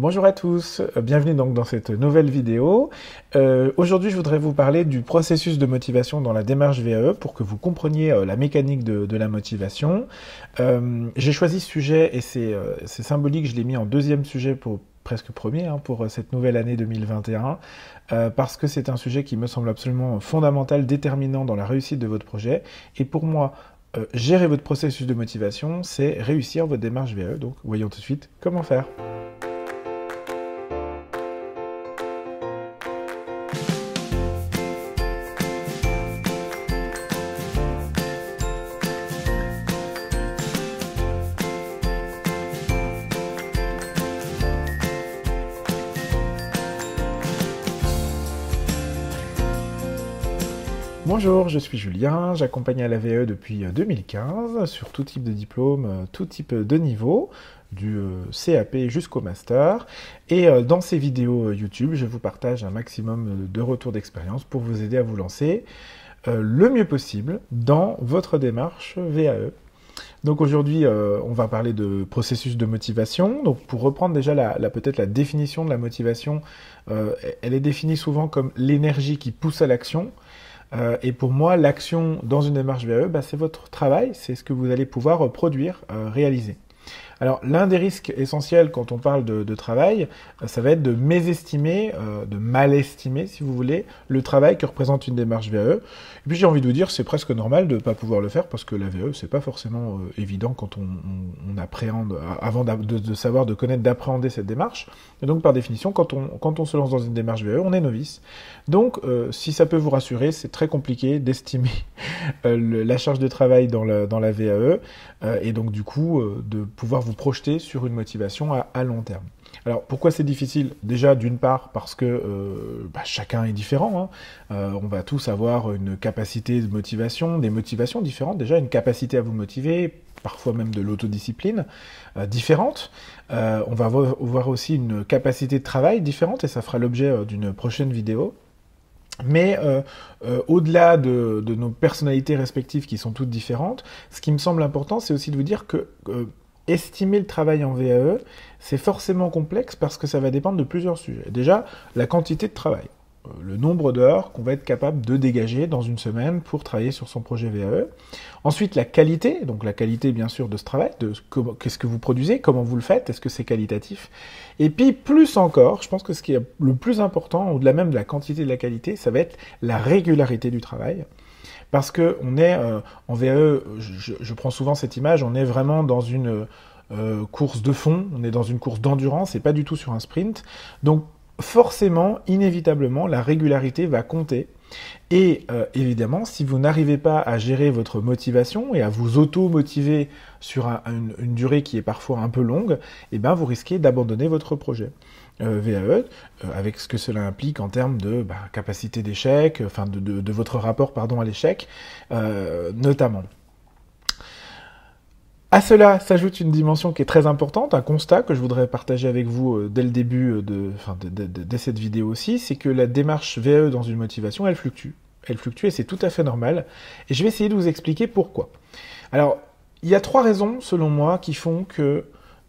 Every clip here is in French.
Bonjour à tous, euh, bienvenue donc dans cette nouvelle vidéo. Euh, aujourd'hui je voudrais vous parler du processus de motivation dans la démarche VAE pour que vous compreniez euh, la mécanique de, la motivation. J'ai choisi ce sujet et c'est symbolique, je l'ai mis en deuxième sujet pour presque premier hein, pour cette nouvelle année 2021 parce que c'est un sujet qui me semble absolument fondamental, déterminant dans la réussite de votre projet et pour moi gérer votre processus de motivation, c'est réussir votre démarche VAE. Donc, voyons tout de suite comment faire. Bonjour, je suis Julien, j'accompagne à la VE depuis 2015 euh, sur tout type de diplôme, euh, tout type de niveau, du euh, CAP jusqu'au master. Et dans ces vidéos YouTube, je vous partage un maximum de retours d'expérience pour vous aider à vous lancer le mieux possible dans votre démarche VAE. Donc aujourd'hui, on va parler de processus de motivation. Donc pour reprendre déjà la, peut-être la définition de la motivation, elle est définie souvent comme l'énergie qui pousse à l'action. Euh, et pour moi, l'action dans une démarche VAE, bah, c'est votre travail, c'est ce que vous allez pouvoir produire, euh, réaliser. Alors l'un des risques essentiels quand on parle de, travail, euh, ça va être de mésestimer, euh, de mal estimer si vous voulez, le travail que représente une démarche VAE. Et puis j'ai envie de vous dire, c'est presque normal de ne pas pouvoir le faire parce que la VAE, c'est pas forcément euh, évident quand on, appréhende, avant de, savoir, de connaître, d'appréhender cette démarche. Et donc par définition, quand on, quand on se lance dans une démarche VAE, on est novice. Donc si ça peut vous rassurer, c'est très compliqué d'estimer la charge de travail dans la, dans la VAE et donc du coup de pouvoir vous projeter sur une motivation à, long terme. Alors pourquoi c'est difficile? Déjà d'une part parce que euh, bah, chacun est différent. Hein. Euh, on va tous avoir une capacité de motivation, des motivations différentes. Déjà une capacité à vous motiver, parfois même de l'autodiscipline euh, différente. on va voir aussi une capacité de travail différente et ça fera l'objet d'une prochaine vidéo. Mais au-delà de, de, nos personnalités respectives qui sont toutes différentes, ce qui me semble important, c'est aussi de vous dire que estimer le travail en VAE, c'est forcément complexe parce que ça va dépendre de plusieurs sujets. Déjà, la quantité de travail, euh, le nombre d'heures qu'on va être capable de dégager dans une semaine pour travailler sur son projet VAE. Ensuite, la qualité, donc la qualité bien sûr de ce travail, de qu'est-ce que vous produisez, comment vous le faites, est-ce que c'est qualitatif? Et puis plus encore, je pense que ce qui est le plus important, au-delà même de la quantité et de la qualité, ça va être la régularité du travail. Parce que on est euh, en VAE, je, prends souvent cette image, on est vraiment dans une euh, course de fond, on est dans une course d'endurance et pas du tout sur un sprint. Donc forcément, inévitablement, la régularité va compter. Et euh, évidemment, si vous n'arrivez pas à gérer votre motivation et à vous auto-motiver sur une, durée qui est parfois un peu longue, eh ben, vous risquez d'abandonner votre projet. Euh, VAE, euh, avec ce que cela implique en termes de bah, capacité d'échec, enfin de, votre rapport pardon, à l'échec, notamment. À cela s'ajoute une dimension qui est très importante, un constat que je voudrais partager avec vous euh, dès le début euh, de, enfin, dès cette vidéo aussi, c'est que la démarche VE dans une motivation, elle fluctue. Elle fluctue et c'est tout à fait normal. Et je vais essayer de vous expliquer pourquoi. Alors, il y a trois raisons, selon moi, qui font que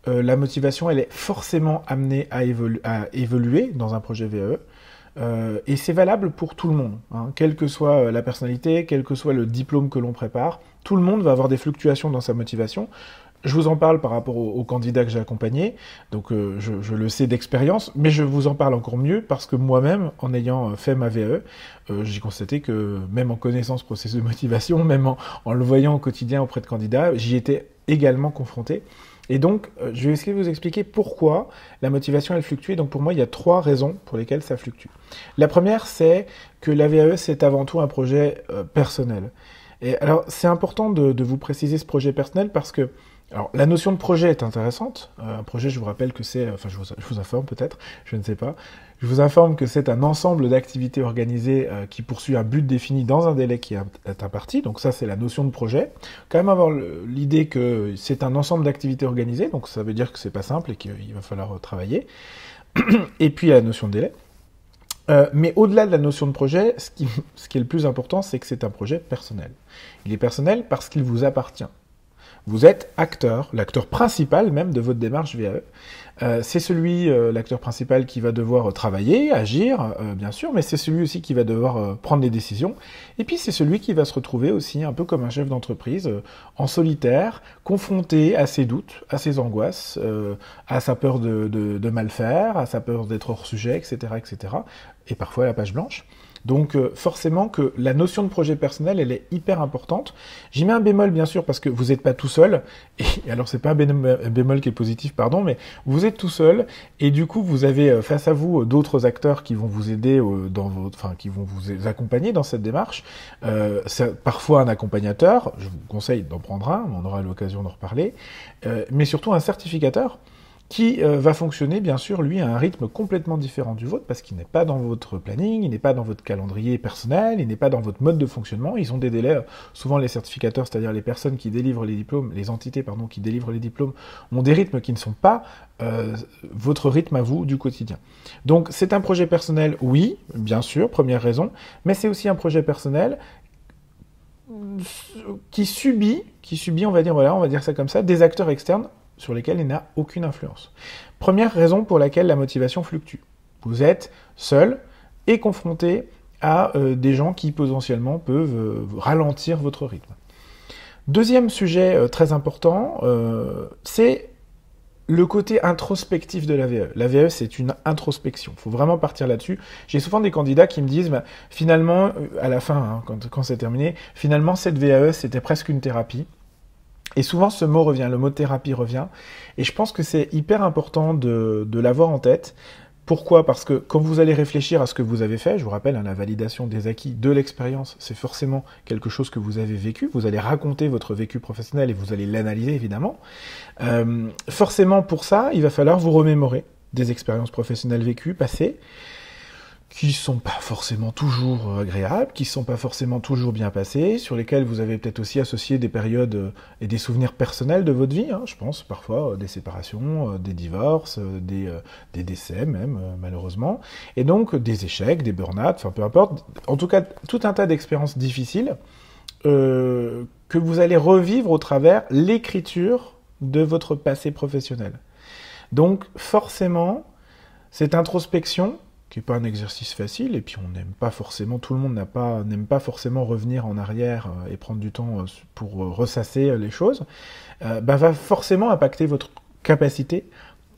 euh, la motivation, elle est forcément amenée à, évoluer dans un projet VE. Euh, et c'est valable pour tout le monde, hein. quelle que soit euh, la personnalité, quel que soit le diplôme que l'on prépare. Tout le monde va avoir des fluctuations dans sa motivation. Je vous en parle par rapport aux, candidats que j'ai accompagnés, donc je, le sais d'expérience, mais je vous en parle encore mieux parce que moi-même, en ayant fait ma VE, j'ai constaté que même en connaissant ce processus de motivation, même en, en le voyant au quotidien auprès de candidats, j'y étais également confronté. Et donc, euh, je vais essayer de vous expliquer pourquoi la motivation, elle fluctue. donc, pour moi, il y a trois raisons pour lesquelles ça fluctue. La première, c'est que la VAE, c'est avant tout un projet euh, personnel. Et alors, c'est important de, vous préciser ce projet personnel parce que alors, la notion de projet est intéressante. Euh, un projet, je vous rappelle que c'est, enfin, je vous, informe peut-être, je ne sais pas. Je vous informe que c'est un ensemble d'activités organisées euh, qui poursuit un but défini dans un délai qui est imparti. Donc ça, c'est la notion de projet. Quand même avoir l'idée que c'est un ensemble d'activités organisées. Donc ça veut dire que c'est pas simple et qu'il va falloir travailler. et puis la notion de délai. Euh, mais au-delà de la notion de projet, ce qui, ce qui est le plus important, c'est que c'est un projet personnel. Il est personnel parce qu'il vous appartient. Vous êtes acteur, l'acteur principal même de votre démarche VAE. Euh, c'est celui, euh, l'acteur principal, qui va devoir travailler, agir, euh, bien sûr, mais c'est celui aussi qui va devoir prendre des décisions. Et puis c'est celui qui va se retrouver aussi un peu comme un chef d'entreprise, en solitaire, confronté à ses doutes, à ses angoisses, à sa peur de, de, mal faire, à sa peur d'être hors sujet, etc., etc. Et parfois à la page blanche. Donc euh, forcément que la notion de projet personnel, elle est hyper importante. J'y mets un bémol bien sûr parce que vous n'êtes pas tout seul. Et alors c'est pas un bémol qui est positif, pardon, mais vous êtes tout seul et du coup vous avez euh, face à vous euh, d'autres acteurs qui vont vous aider dans votre, enfin qui vont vous accompagner dans cette démarche. Euh, parfois un accompagnateur, je vous conseille d'en prendre un, on aura l'occasion d'en reparler, mais surtout un certificateur qui euh, va fonctionner bien sûr lui à un rythme complètement différent du vôtre parce qu'il n'est pas dans votre planning, il n'est pas dans votre calendrier personnel, il n'est pas dans votre mode de fonctionnement. Ils ont des délais, euh, souvent les certificateurs, c'est-à-dire les personnes qui délivrent les diplômes, les entités pardon qui délivrent les diplômes, ont des rythmes qui ne sont pas euh, votre rythme à vous du quotidien. Donc c'est un projet personnel, oui, bien sûr, première raison, mais c'est aussi un projet personnel qui subit, qui subit, on va dire voilà, on va dire ça comme ça, des acteurs externes sur lesquels il n'a aucune influence. Première raison pour laquelle la motivation fluctue. Vous êtes seul et confronté à euh, des gens qui potentiellement peuvent euh, ralentir votre rythme. Deuxième sujet euh, très important, c'est le côté introspectif de la VE. La VE, c'est une introspection. Il faut vraiment partir là-dessus. J'ai souvent des candidats qui me disent, bah, finalement, à la fin, hein, quand, quand c'est terminé, finalement, cette VAE, c'était presque une thérapie. Et souvent, ce mot revient, le mot thérapie revient. Et je pense que c'est hyper important de, l'avoir en tête. Pourquoi? Parce que quand vous allez réfléchir à ce que vous avez fait, je vous rappelle, hein, la validation des acquis de l'expérience, c'est forcément quelque chose que vous avez vécu. Vous allez raconter votre vécu professionnel et vous allez l'analyser, évidemment. Euh, forcément, pour ça, il va falloir vous remémorer des expériences professionnelles vécues, passées qui sont pas forcément toujours euh, agréables, qui sont pas forcément toujours bien passés, sur lesquels vous avez peut-être aussi associé des périodes euh, et des souvenirs personnels de votre vie. Hein, je pense parfois euh, des séparations, des divorces, des, des décès même malheureusement, et donc des échecs, des burn-out, enfin peu importe. En tout cas, tout un tas d'expériences difficiles euh, que vous allez revivre au travers l'écriture de votre passé professionnel. Donc forcément, cette introspection, qui n'est pas un exercice facile, et puis on n'aime pas forcément, tout le monde n'a pas, n'aime pas forcément revenir en arrière euh, et prendre du temps euh, pour euh, ressasser les choses, bah, va forcément impacter votre capacité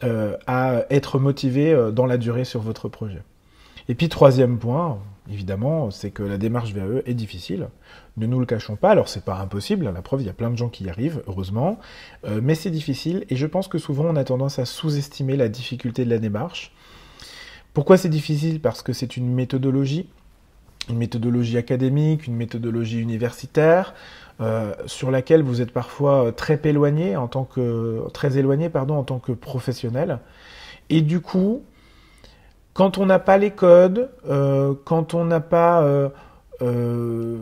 à être motivé dans la durée sur votre projet. Et puis troisième point, évidemment, c'est que la démarche VAE est difficile. Ne nous le cachons pas. Alors c'est pas impossible. La preuve, il y a plein de gens qui y arrivent, heureusement, mais c'est difficile. Et je pense que souvent on a tendance à sous-estimer la difficulté de la démarche. Pourquoi c'est difficile? Parce que c'est une méthodologie, une méthodologie académique, une méthodologie universitaire, euh, sur laquelle vous êtes parfois très éloigné en tant que très éloigné pardon en tant que professionnel. Et du coup, quand on n'a pas les codes, euh, quand on n'a pas euh,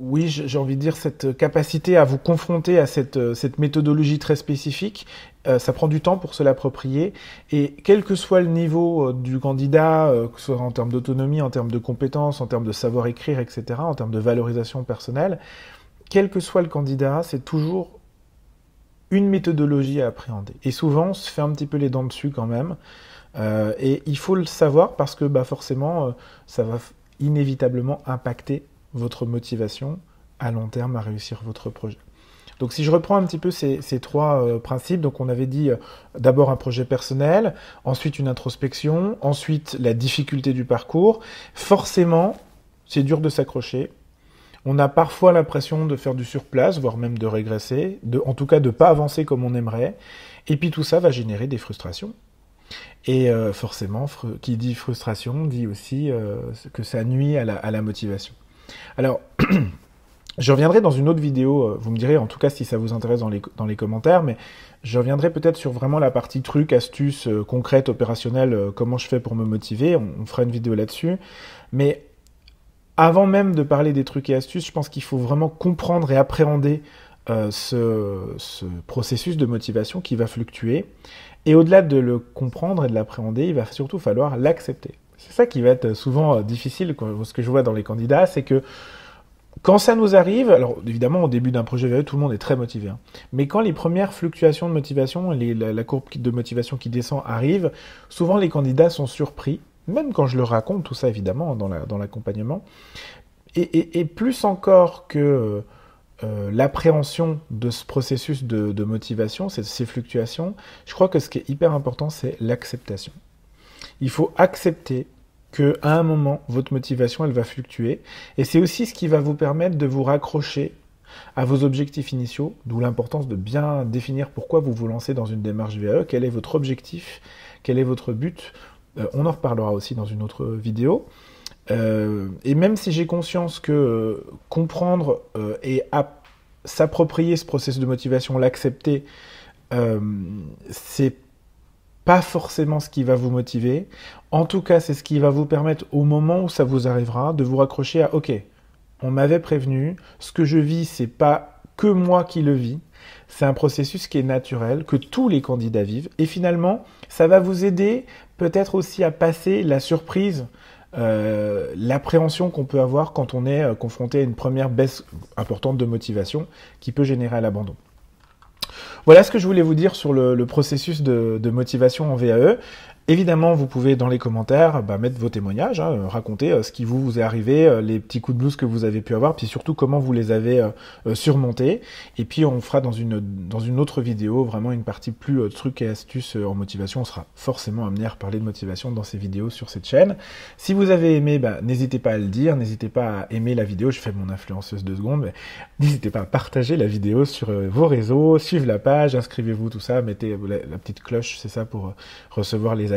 oui, j'ai envie de dire cette capacité à vous confronter à cette, cette méthodologie très spécifique, euh, ça prend du temps pour se l'approprier. Et quel que soit le niveau euh, du candidat, euh, que ce soit en termes d'autonomie, en termes de compétences, en termes de savoir-écrire, etc., en termes de valorisation personnelle, quel que soit le candidat, c'est toujours une méthodologie à appréhender. Et souvent, on se fait un petit peu les dents dessus quand même. et il faut le savoir parce que bah, forcément, ça va inévitablement impacter votre motivation à long terme à réussir votre projet. Donc si je reprends un petit peu ces, trois euh, principes, donc on avait dit euh, d'abord un projet personnel, ensuite une introspection, ensuite la difficulté du parcours, forcément c'est dur de s'accrocher. On a parfois l'impression de faire du surplace, voire même de régresser, en tout cas de ne pas avancer comme on aimerait. Et puis tout ça va générer des frustrations. Et euh, forcément, qui dit frustration dit aussi que ça nuit à la motivation. Alors, je reviendrai dans une autre vidéo, euh, vous me direz en tout cas si ça vous intéresse dans les, commentaires, mais je reviendrai peut-être sur vraiment la partie trucs, astuces, euh, concrètes, opérationnelles, euh, comment je fais pour me motiver, on, fera une vidéo là-dessus. Mais avant même de parler des trucs et astuces, je pense qu'il faut vraiment comprendre et appréhender ce, processus de motivation qui va fluctuer. Et au-delà de le comprendre et de l'appréhender, il va surtout falloir l'accepter. C'est ça qui va être souvent difficile, ce que je vois dans les candidats, c'est que quand ça nous arrive, alors évidemment au début d'un projet VE, tout le monde est très motivé, hein. mais quand les premières fluctuations de motivation, la, courbe de motivation qui descend arrive, souvent les candidats sont surpris, même quand je leur raconte tout ça évidemment dans l'accompagnement, et, plus encore que euh, l'appréhension de ce processus de, motivation, ces fluctuations, je crois que ce qui est hyper important, c'est l'acceptation. Il faut accepter que à un moment, votre motivation, elle va fluctuer. Et c'est aussi ce qui va vous permettre de vous raccrocher à vos objectifs initiaux, d'où l'importance de bien définir pourquoi vous vous lancez dans une démarche VAE, quel est votre objectif, quel est votre but. Euh, on en reparlera aussi dans une autre vidéo. Euh, et même si j'ai conscience que euh, comprendre et s'approprier ce processus de motivation, l'accepter, c'est pas forcément ce qui va vous motiver. En tout cas, c'est ce qui va vous permettre au moment où ça vous arrivera de vous raccrocher à OK. On m'avait prévenu, ce que je vis, c'est pas que moi qui le vis. C'est un processus qui est naturel, que tous les candidats vivent. Et finalement, ça va vous aider peut-être aussi à passer la surprise, euh, l'appréhension qu'on peut avoir quand on est euh, confronté à une première baisse importante de motivation qui peut générer l'abandon. Voilà ce que je voulais vous dire sur le, processus de, motivation en VAE. Évidemment, vous pouvez dans les commentaires bah, mettre vos témoignages, hein, raconter euh, ce qui vous, est arrivé, euh, les petits coups de blues que vous avez pu avoir, puis surtout comment vous les avez euh, surmontés. Et puis on fera dans une, dans une autre vidéo vraiment une partie plus trucs et astuces en motivation. On sera forcément amené à reparler de motivation dans ces vidéos sur cette chaîne. Si vous avez aimé, bah, n'hésitez pas à le dire, n'hésitez pas à aimer la vidéo. Je fais mon influenceuse de secondes, mais n'hésitez pas à partager la vidéo sur vos réseaux, suivre la page, inscrivez-vous, tout ça, mettez la, petite cloche, c'est ça pour recevoir les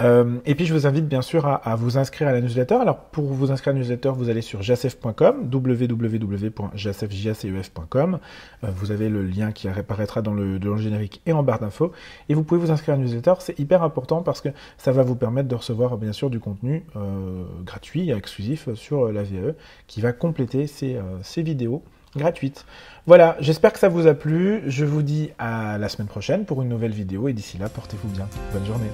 Euh, et puis je vous invite bien sûr à, vous inscrire à la newsletter. Alors pour vous inscrire à la newsletter, vous allez sur jacef.com, www.jacefjacef.com. Euh, vous avez le lien qui apparaîtra dans le, dans le générique et en barre d'infos. Et vous pouvez vous inscrire à la newsletter. C'est hyper important parce que ça va vous permettre de recevoir bien sûr du contenu euh, gratuit et exclusif sur la VAE qui va compléter ces, ces vidéos gratuites. Voilà, j'espère que ça vous a plu. Je vous dis à la semaine prochaine pour une nouvelle vidéo et d'ici là, portez-vous bien. Bonne journée.